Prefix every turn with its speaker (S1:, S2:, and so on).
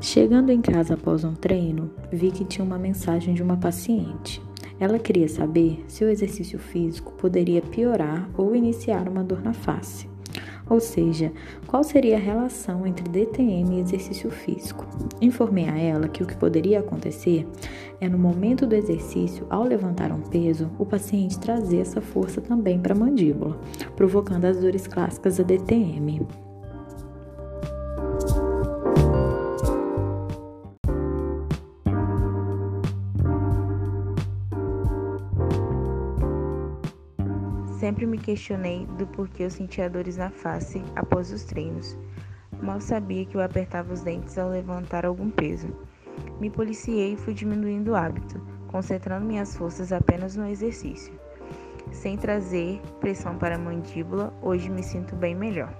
S1: Chegando em casa após um treino, vi que tinha uma mensagem de uma paciente. Ela queria saber se o exercício físico poderia piorar ou iniciar uma dor na face. Ou seja, qual seria a relação entre DTM e exercício físico? Informei a ela que o que poderia acontecer é no momento do exercício, ao levantar um peso, o paciente trazer essa força também para a mandíbula, provocando as dores clássicas da DTM.
S2: Sempre me questionei do porquê eu sentia dores na face após os treinos. Mal sabia que eu apertava os dentes ao levantar algum peso. Me policiei e fui diminuindo o hábito, concentrando minhas forças apenas no exercício. Sem trazer pressão para a mandíbula, hoje me sinto bem melhor.